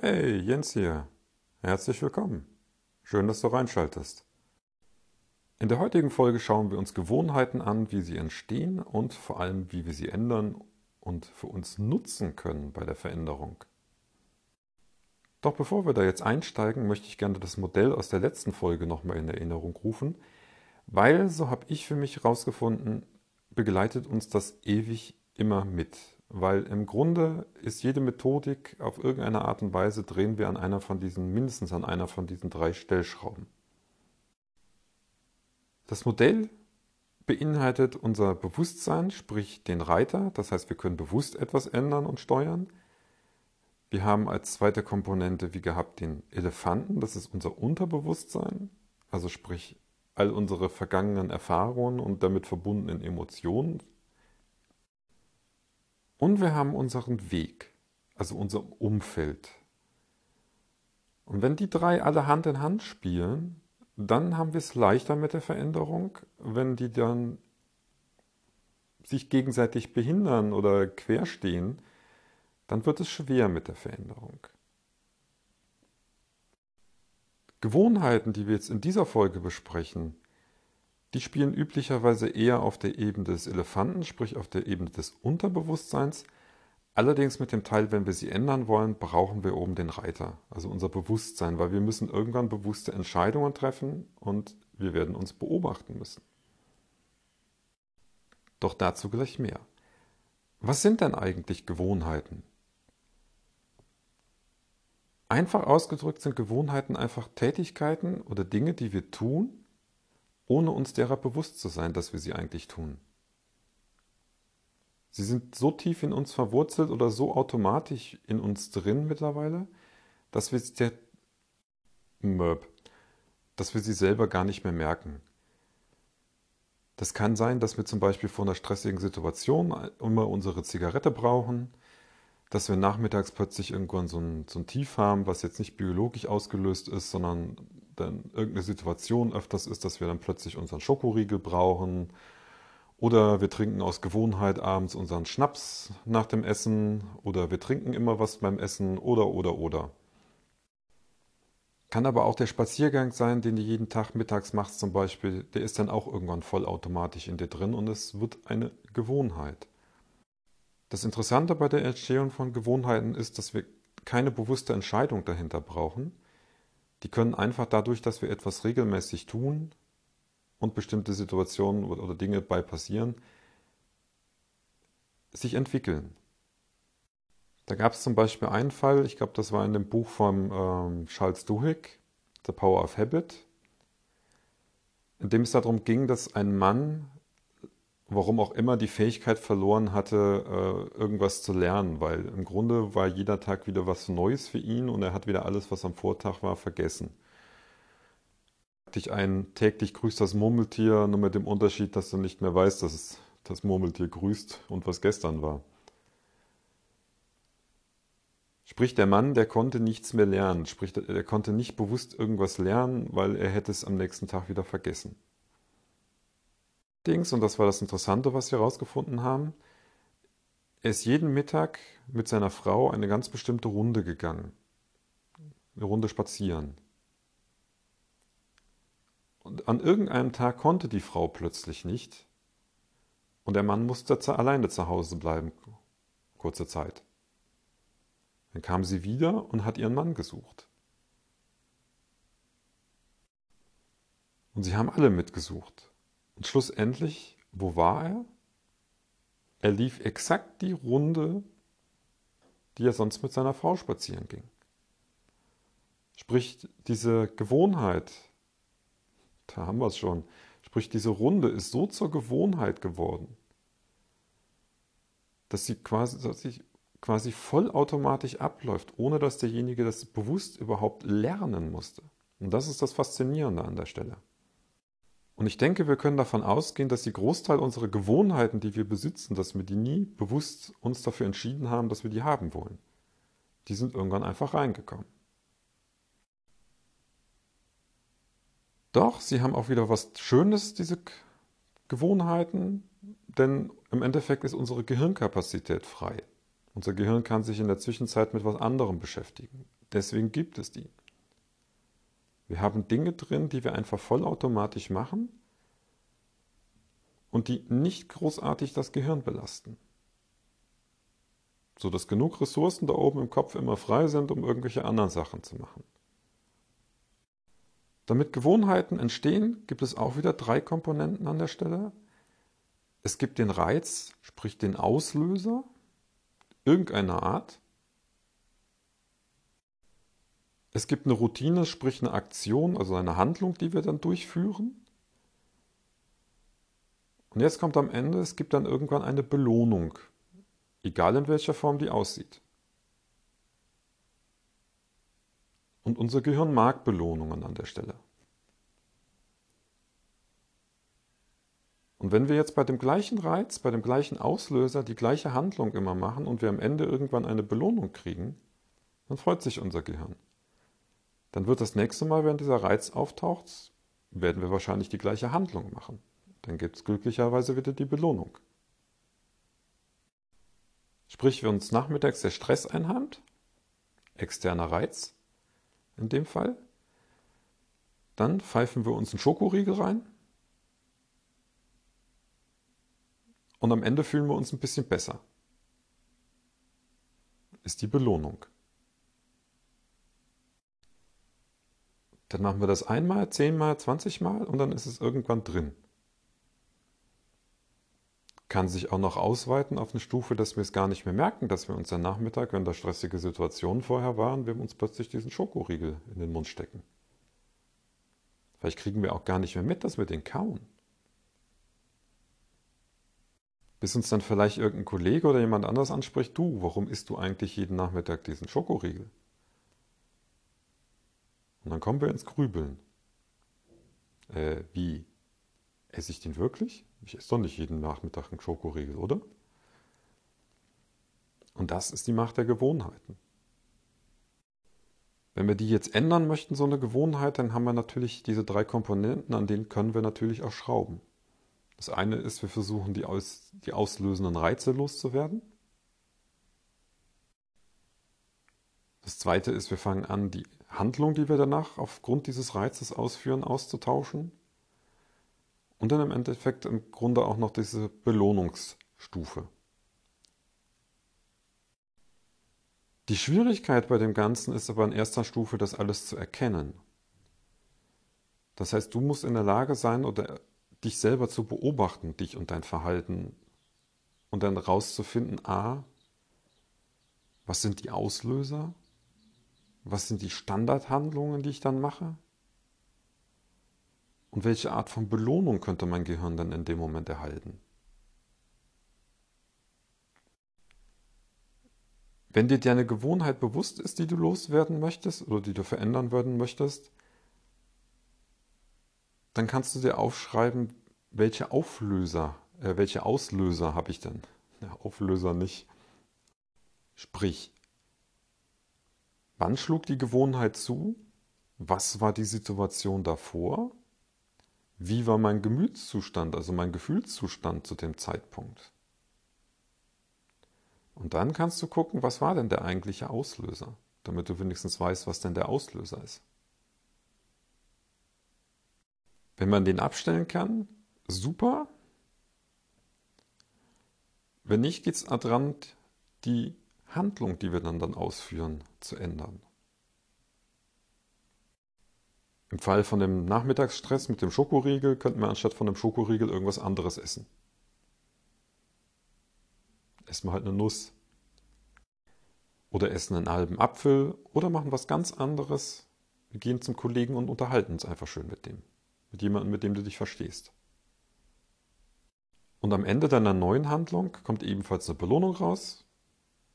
Hey, Jens hier. Herzlich willkommen. Schön, dass du reinschaltest. In der heutigen Folge schauen wir uns Gewohnheiten an, wie sie entstehen und vor allem, wie wir sie ändern und für uns nutzen können bei der Veränderung. Doch bevor wir da jetzt einsteigen, möchte ich gerne das Modell aus der letzten Folge nochmal in Erinnerung rufen, weil, so habe ich für mich herausgefunden, begleitet uns das ewig immer mit. Weil im Grunde ist jede Methodik auf irgendeine Art und Weise drehen wir an einer von diesen, mindestens an einer von diesen drei Stellschrauben. Das Modell beinhaltet unser Bewusstsein, sprich den Reiter, das heißt wir können bewusst etwas ändern und steuern. Wir haben als zweite Komponente, wie gehabt, den Elefanten, das ist unser Unterbewusstsein, also sprich all unsere vergangenen Erfahrungen und damit verbundenen Emotionen, und wir haben unseren Weg, also unser Umfeld. Und wenn die drei alle Hand in Hand spielen, dann haben wir es leichter mit der Veränderung. Wenn die dann sich gegenseitig behindern oder querstehen, dann wird es schwer mit der Veränderung. Gewohnheiten, die wir jetzt in dieser Folge besprechen, die spielen üblicherweise eher auf der Ebene des Elefanten, sprich auf der Ebene des Unterbewusstseins. Allerdings mit dem Teil, wenn wir sie ändern wollen, brauchen wir oben den Reiter, also unser Bewusstsein, weil wir müssen irgendwann bewusste Entscheidungen treffen und wir werden uns beobachten müssen. Doch dazu gleich mehr. Was sind denn eigentlich Gewohnheiten? Einfach ausgedrückt sind Gewohnheiten einfach Tätigkeiten oder Dinge, die wir tun, ohne uns derer bewusst zu sein, dass wir sie eigentlich tun. Sie sind so tief in uns verwurzelt oder so automatisch in uns drin mittlerweile, dass wir, der, dass wir sie selber gar nicht mehr merken. Das kann sein, dass wir zum Beispiel vor einer stressigen Situation immer unsere Zigarette brauchen, dass wir nachmittags plötzlich irgendwann so ein, so ein Tief haben, was jetzt nicht biologisch ausgelöst ist, sondern dann irgendeine Situation öfters ist, dass wir dann plötzlich unseren Schokoriegel brauchen. Oder wir trinken aus Gewohnheit abends unseren Schnaps nach dem Essen. Oder wir trinken immer was beim Essen. Oder oder oder. Kann aber auch der Spaziergang sein, den du jeden Tag mittags machst zum Beispiel, der ist dann auch irgendwann vollautomatisch in dir drin und es wird eine Gewohnheit. Das Interessante bei der Entstehung von Gewohnheiten ist, dass wir keine bewusste Entscheidung dahinter brauchen, die können einfach dadurch, dass wir etwas regelmäßig tun und bestimmte Situationen oder Dinge bei passieren, sich entwickeln. Da gab es zum Beispiel einen Fall, ich glaube, das war in dem Buch von ähm, Charles Duhigg, The Power of Habit, in dem es darum ging, dass ein Mann warum auch immer die Fähigkeit verloren hatte, äh, irgendwas zu lernen, weil im Grunde war jeder Tag wieder was Neues für ihn und er hat wieder alles, was am Vortag war, vergessen. Dich ein täglich grüßt das Murmeltier, nur mit dem Unterschied, dass du nicht mehr weißt, dass es das Murmeltier grüßt und was gestern war. Sprich, der Mann, der konnte nichts mehr lernen, sprich, er konnte nicht bewusst irgendwas lernen, weil er hätte es am nächsten Tag wieder vergessen. Dings, und das war das Interessante, was wir herausgefunden haben, er ist jeden Mittag mit seiner Frau eine ganz bestimmte Runde gegangen. Eine Runde spazieren. Und an irgendeinem Tag konnte die Frau plötzlich nicht. Und der Mann musste alleine zu Hause bleiben, kurze Zeit. Dann kam sie wieder und hat ihren Mann gesucht. Und sie haben alle mitgesucht. Und schlussendlich, wo war er? Er lief exakt die Runde, die er sonst mit seiner Frau spazieren ging. Sprich, diese Gewohnheit, da haben wir es schon, sprich, diese Runde ist so zur Gewohnheit geworden, dass sie quasi, dass sie quasi vollautomatisch abläuft, ohne dass derjenige das bewusst überhaupt lernen musste. Und das ist das Faszinierende an der Stelle. Und ich denke, wir können davon ausgehen, dass die Großteil unserer Gewohnheiten, die wir besitzen, dass wir die nie bewusst uns dafür entschieden haben, dass wir die haben wollen. Die sind irgendwann einfach reingekommen. Doch, sie haben auch wieder was Schönes, diese Gewohnheiten, denn im Endeffekt ist unsere Gehirnkapazität frei. Unser Gehirn kann sich in der Zwischenzeit mit was anderem beschäftigen. Deswegen gibt es die. Wir haben Dinge drin, die wir einfach vollautomatisch machen und die nicht großartig das Gehirn belasten. So dass genug Ressourcen da oben im Kopf immer frei sind, um irgendwelche anderen Sachen zu machen. Damit Gewohnheiten entstehen, gibt es auch wieder drei Komponenten an der Stelle. Es gibt den Reiz, sprich den Auslöser, irgendeiner Art. Es gibt eine Routine, sprich eine Aktion, also eine Handlung, die wir dann durchführen. Und jetzt kommt am Ende, es gibt dann irgendwann eine Belohnung, egal in welcher Form die aussieht. Und unser Gehirn mag Belohnungen an der Stelle. Und wenn wir jetzt bei dem gleichen Reiz, bei dem gleichen Auslöser die gleiche Handlung immer machen und wir am Ende irgendwann eine Belohnung kriegen, dann freut sich unser Gehirn. Dann wird das nächste Mal, wenn dieser Reiz auftaucht, werden wir wahrscheinlich die gleiche Handlung machen. Dann gibt es glücklicherweise wieder die Belohnung. Sprich, wenn uns nachmittags der Stress einheimt, externer Reiz in dem Fall, dann pfeifen wir uns einen Schokoriegel rein und am Ende fühlen wir uns ein bisschen besser. Ist die Belohnung. Dann machen wir das einmal, zehnmal, zwanzigmal und dann ist es irgendwann drin. Kann sich auch noch ausweiten auf eine Stufe, dass wir es gar nicht mehr merken, dass wir uns am Nachmittag, wenn da stressige Situationen vorher waren, wir uns plötzlich diesen Schokoriegel in den Mund stecken. Vielleicht kriegen wir auch gar nicht mehr mit, dass wir den kauen bis uns dann vielleicht irgendein Kollege oder jemand anders anspricht, du, warum isst du eigentlich jeden Nachmittag diesen Schokoriegel? Und dann kommen wir ins Grübeln. Äh, wie? Esse ich den wirklich? Ich esse doch nicht jeden Nachmittag einen Schokoriegel, oder? Und das ist die Macht der Gewohnheiten. Wenn wir die jetzt ändern möchten, so eine Gewohnheit, dann haben wir natürlich diese drei Komponenten, an denen können wir natürlich auch schrauben. Das eine ist, wir versuchen die, aus, die auslösenden Reize loszuwerden. Das zweite ist, wir fangen an, die Handlung, die wir danach aufgrund dieses Reizes ausführen, auszutauschen. Und dann im Endeffekt im Grunde auch noch diese Belohnungsstufe. Die Schwierigkeit bei dem Ganzen ist aber in erster Stufe, das alles zu erkennen. Das heißt, du musst in der Lage sein oder dich selber zu beobachten, dich und dein Verhalten und dann rauszufinden, a, was sind die Auslöser? Was sind die Standardhandlungen, die ich dann mache? Und welche Art von Belohnung könnte mein Gehirn dann in dem Moment erhalten? Wenn dir deine Gewohnheit bewusst ist, die du loswerden möchtest oder die du verändern werden möchtest, dann kannst du dir aufschreiben, welche Auflöser, äh, welche Auslöser habe ich denn? Ja, Auflöser nicht. Sprich, wann schlug die Gewohnheit zu? Was war die Situation davor? Wie war mein Gemütszustand, also mein Gefühlszustand zu dem Zeitpunkt? Und dann kannst du gucken, was war denn der eigentliche Auslöser, damit du wenigstens weißt, was denn der Auslöser ist. Wenn man den abstellen kann, super. Wenn nicht, geht es daran, die Handlung, die wir dann, dann ausführen, zu ändern. Im Fall von dem Nachmittagsstress mit dem Schokoriegel könnten wir anstatt von dem Schokoriegel irgendwas anderes essen. Essen wir halt eine Nuss. Oder essen einen halben Apfel oder machen was ganz anderes. Wir gehen zum Kollegen und unterhalten uns einfach schön mit dem. Mit jemandem, mit dem du dich verstehst. Und am Ende deiner neuen Handlung kommt ebenfalls eine Belohnung raus.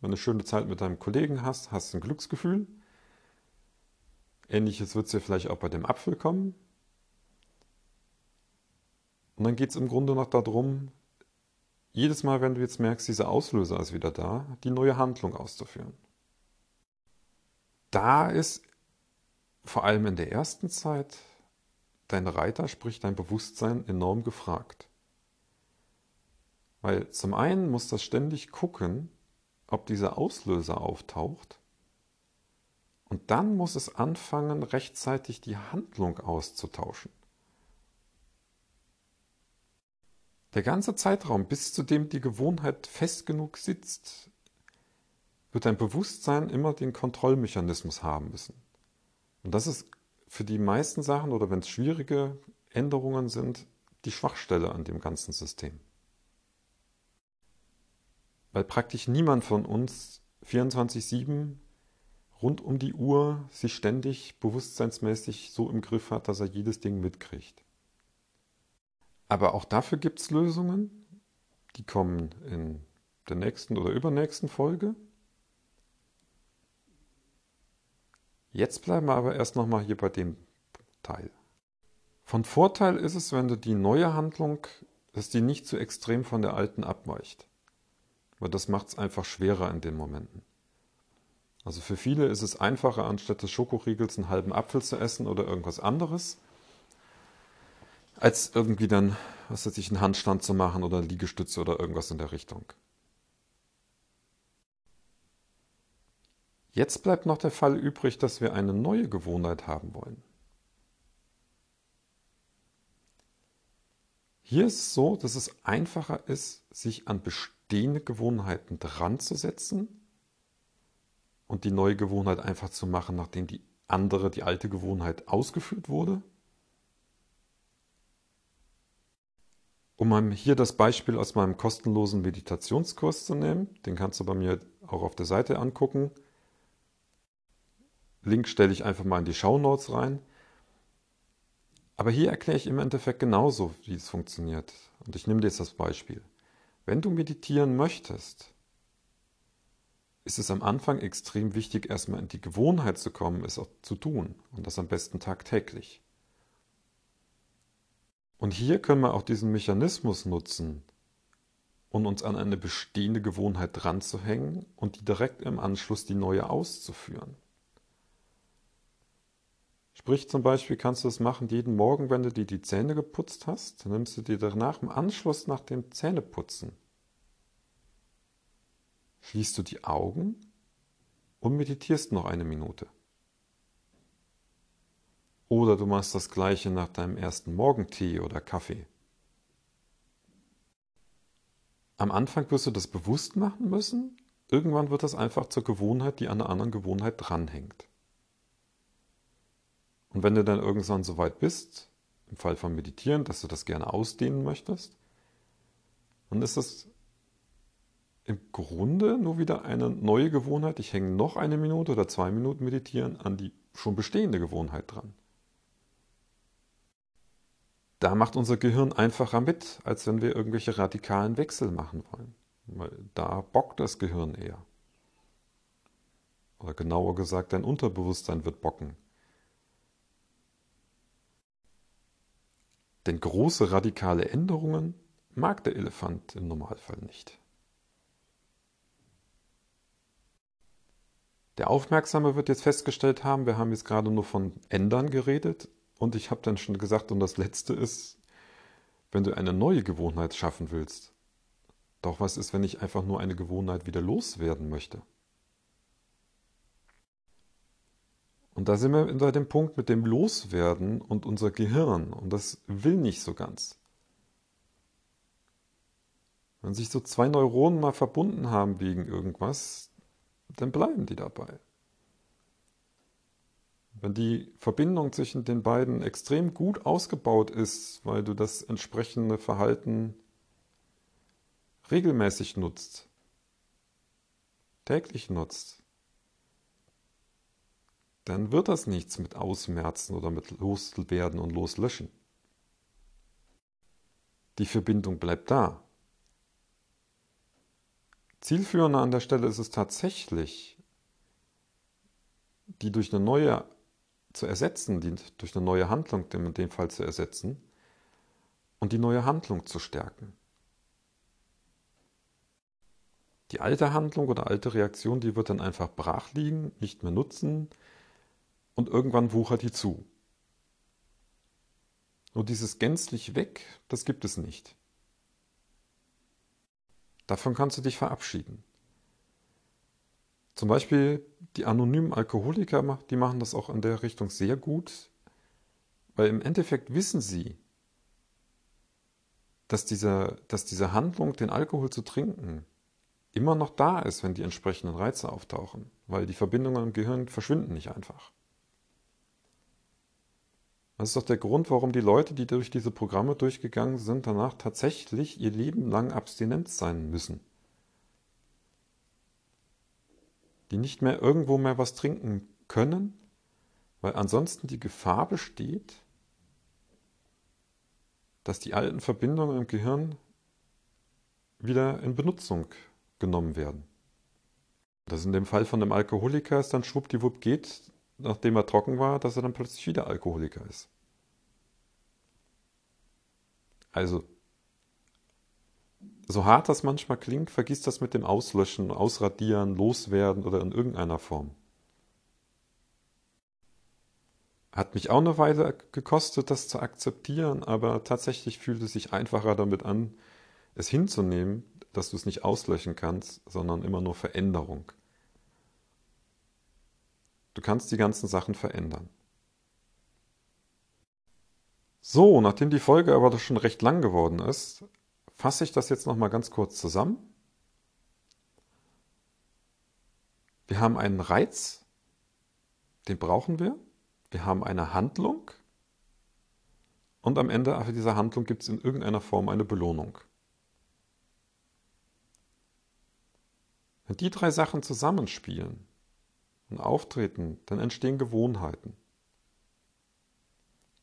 Wenn du eine schöne Zeit mit deinem Kollegen hast, hast du ein Glücksgefühl. Ähnliches wird es dir vielleicht auch bei dem Apfel kommen. Und dann geht es im Grunde noch darum, jedes Mal, wenn du jetzt merkst, dieser Auslöser ist wieder da, die neue Handlung auszuführen. Da ist vor allem in der ersten Zeit dein Reiter, sprich dein Bewusstsein, enorm gefragt. Weil zum einen muss das ständig gucken, ob dieser Auslöser auftaucht. Und dann muss es anfangen, rechtzeitig die Handlung auszutauschen. Der ganze Zeitraum, bis zu dem die Gewohnheit fest genug sitzt, wird dein Bewusstsein immer den Kontrollmechanismus haben müssen. Und das ist für die meisten Sachen oder wenn es schwierige Änderungen sind, die Schwachstelle an dem ganzen System. Weil praktisch niemand von uns 24-7 rund um die Uhr sich ständig bewusstseinsmäßig so im Griff hat, dass er jedes Ding mitkriegt. Aber auch dafür gibt es Lösungen, die kommen in der nächsten oder übernächsten Folge. Jetzt bleiben wir aber erst nochmal hier bei dem Teil. Von Vorteil ist es, wenn du die neue Handlung, dass die nicht zu extrem von der alten abweicht. Weil das macht es einfach schwerer in den Momenten. Also für viele ist es einfacher, anstatt des Schokoriegels einen halben Apfel zu essen oder irgendwas anderes, als irgendwie dann, was weiß ich, einen Handstand zu machen oder Liegestütze oder irgendwas in der Richtung. Jetzt bleibt noch der Fall übrig, dass wir eine neue Gewohnheit haben wollen. Hier ist es so, dass es einfacher ist, sich an bestehende Gewohnheiten dran zu setzen und die neue Gewohnheit einfach zu machen, nachdem die andere, die alte Gewohnheit ausgeführt wurde. Um hier das Beispiel aus meinem kostenlosen Meditationskurs zu nehmen, den kannst du bei mir auch auf der Seite angucken. Link stelle ich einfach mal in die Show Notes rein. Aber hier erkläre ich im Endeffekt genauso, wie es funktioniert. Und ich nehme dir jetzt das Beispiel. Wenn du meditieren möchtest, ist es am Anfang extrem wichtig, erstmal in die Gewohnheit zu kommen, es auch zu tun. Und das am besten tagtäglich. Und hier können wir auch diesen Mechanismus nutzen, um uns an eine bestehende Gewohnheit dran zu hängen und die direkt im Anschluss die neue auszuführen. Sprich zum Beispiel kannst du es machen, jeden Morgen, wenn du dir die Zähne geputzt hast, dann nimmst du dir danach im Anschluss nach dem Zähneputzen, schließt du die Augen und meditierst noch eine Minute. Oder du machst das gleiche nach deinem ersten Morgentee oder Kaffee. Am Anfang wirst du das bewusst machen müssen, irgendwann wird das einfach zur Gewohnheit, die an einer anderen Gewohnheit dranhängt. Und wenn du dann irgendwann so weit bist, im Fall von Meditieren, dass du das gerne ausdehnen möchtest, dann ist das im Grunde nur wieder eine neue Gewohnheit. Ich hänge noch eine Minute oder zwei Minuten Meditieren an die schon bestehende Gewohnheit dran. Da macht unser Gehirn einfacher mit, als wenn wir irgendwelche radikalen Wechsel machen wollen. Weil da bockt das Gehirn eher. Oder genauer gesagt, dein Unterbewusstsein wird bocken. Denn große radikale Änderungen mag der Elefant im Normalfall nicht. Der Aufmerksame wird jetzt festgestellt haben, wir haben jetzt gerade nur von Ändern geredet und ich habe dann schon gesagt, und das Letzte ist, wenn du eine neue Gewohnheit schaffen willst. Doch was ist, wenn ich einfach nur eine Gewohnheit wieder loswerden möchte? Und da sind wir bei dem Punkt mit dem Loswerden und unser Gehirn. Und das will nicht so ganz. Wenn sich so zwei Neuronen mal verbunden haben wegen irgendwas, dann bleiben die dabei. Wenn die Verbindung zwischen den beiden extrem gut ausgebaut ist, weil du das entsprechende Verhalten regelmäßig nutzt, täglich nutzt, dann wird das nichts mit Ausmerzen oder mit Loswerden und Loslöschen. Die Verbindung bleibt da. Zielführender an der Stelle ist es tatsächlich, die durch eine neue zu ersetzen, die durch eine neue Handlung in dem Fall zu ersetzen und die neue Handlung zu stärken. Die alte Handlung oder alte Reaktion, die wird dann einfach brach liegen, nicht mehr nutzen, und irgendwann wuchert die zu. Nur dieses gänzlich weg, das gibt es nicht. Davon kannst du dich verabschieden. Zum Beispiel die anonymen Alkoholiker, die machen das auch in der Richtung sehr gut, weil im Endeffekt wissen sie, dass diese, dass diese Handlung, den Alkohol zu trinken, immer noch da ist, wenn die entsprechenden Reize auftauchen, weil die Verbindungen im Gehirn verschwinden nicht einfach. Das ist doch der Grund, warum die Leute, die durch diese Programme durchgegangen sind, danach tatsächlich ihr Leben lang abstinent sein müssen. Die nicht mehr irgendwo mehr was trinken können, weil ansonsten die Gefahr besteht, dass die alten Verbindungen im Gehirn wieder in Benutzung genommen werden. Das in dem Fall von einem Alkoholiker ist dann schwuppdiwupp geht, nachdem er trocken war, dass er dann plötzlich wieder Alkoholiker ist. Also, so hart das manchmal klingt, vergiss das mit dem Auslöschen, Ausradieren, Loswerden oder in irgendeiner Form. Hat mich auch eine Weile gekostet, das zu akzeptieren, aber tatsächlich fühlt es sich einfacher damit an, es hinzunehmen, dass du es nicht auslöschen kannst, sondern immer nur Veränderung. Du kannst die ganzen Sachen verändern. So, nachdem die Folge aber schon recht lang geworden ist, fasse ich das jetzt nochmal ganz kurz zusammen. Wir haben einen Reiz, den brauchen wir. Wir haben eine Handlung und am Ende dieser Handlung gibt es in irgendeiner Form eine Belohnung. Wenn die drei Sachen zusammenspielen und auftreten, dann entstehen Gewohnheiten.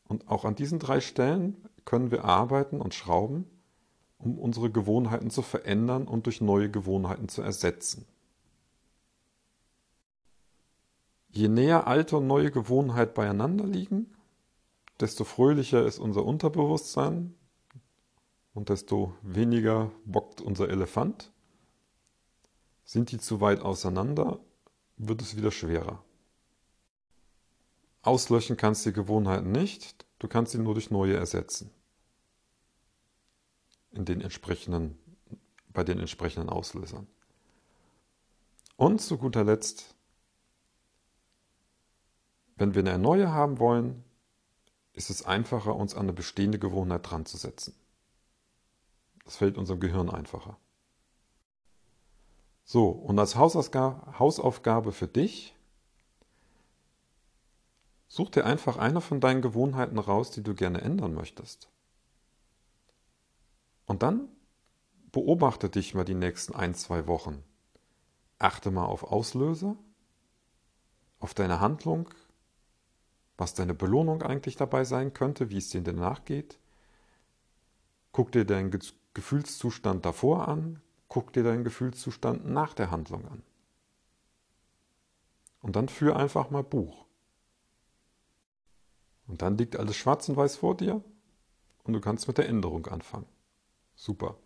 Und auch an diesen drei Stellen können wir arbeiten und schrauben, um unsere Gewohnheiten zu verändern und durch neue Gewohnheiten zu ersetzen. Je näher alte und neue Gewohnheit beieinander liegen, desto fröhlicher ist unser Unterbewusstsein und desto weniger bockt unser Elefant. Sind die zu weit auseinander, wird es wieder schwerer. Auslöschen kannst du die Gewohnheiten nicht, du kannst sie nur durch neue ersetzen. In den entsprechenden, bei den entsprechenden Auslösern. Und zu guter Letzt wenn wir eine neue haben wollen, ist es einfacher, uns an eine bestehende Gewohnheit dran zu setzen. Das fällt unserem Gehirn einfacher. So, und als Hausaufgabe für dich, such dir einfach eine von deinen Gewohnheiten raus, die du gerne ändern möchtest. Und dann beobachte dich mal die nächsten ein, zwei Wochen. Achte mal auf Auslöser, auf deine Handlung, was deine Belohnung eigentlich dabei sein könnte, wie es dir danach geht. Guck dir deinen Gefühlszustand davor an, guck dir deinen Gefühlszustand nach der Handlung an. Und dann führ einfach mal Buch. Und dann liegt alles schwarz und weiß vor dir und du kannst mit der Änderung anfangen. Super.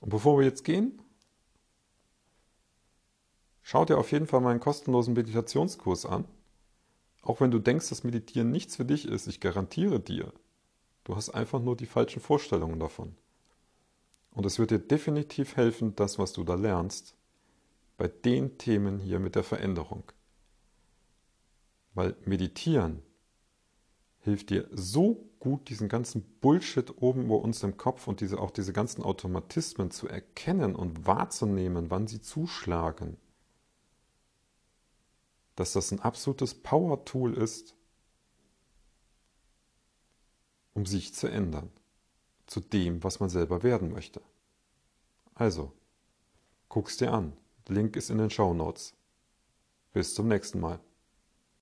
Und bevor wir jetzt gehen, schau dir auf jeden Fall meinen kostenlosen Meditationskurs an. Auch wenn du denkst, dass Meditieren nichts für dich ist, ich garantiere dir, du hast einfach nur die falschen Vorstellungen davon. Und es wird dir definitiv helfen, das, was du da lernst, bei den Themen hier mit der Veränderung. Weil Meditieren hilft dir so gut, diesen ganzen Bullshit oben bei uns im Kopf und diese, auch diese ganzen Automatismen zu erkennen und wahrzunehmen, wann sie zuschlagen dass das ein absolutes Power-Tool ist, um sich zu ändern zu dem, was man selber werden möchte. Also, guck's dir an. Link ist in den Show Notes. Bis zum nächsten Mal.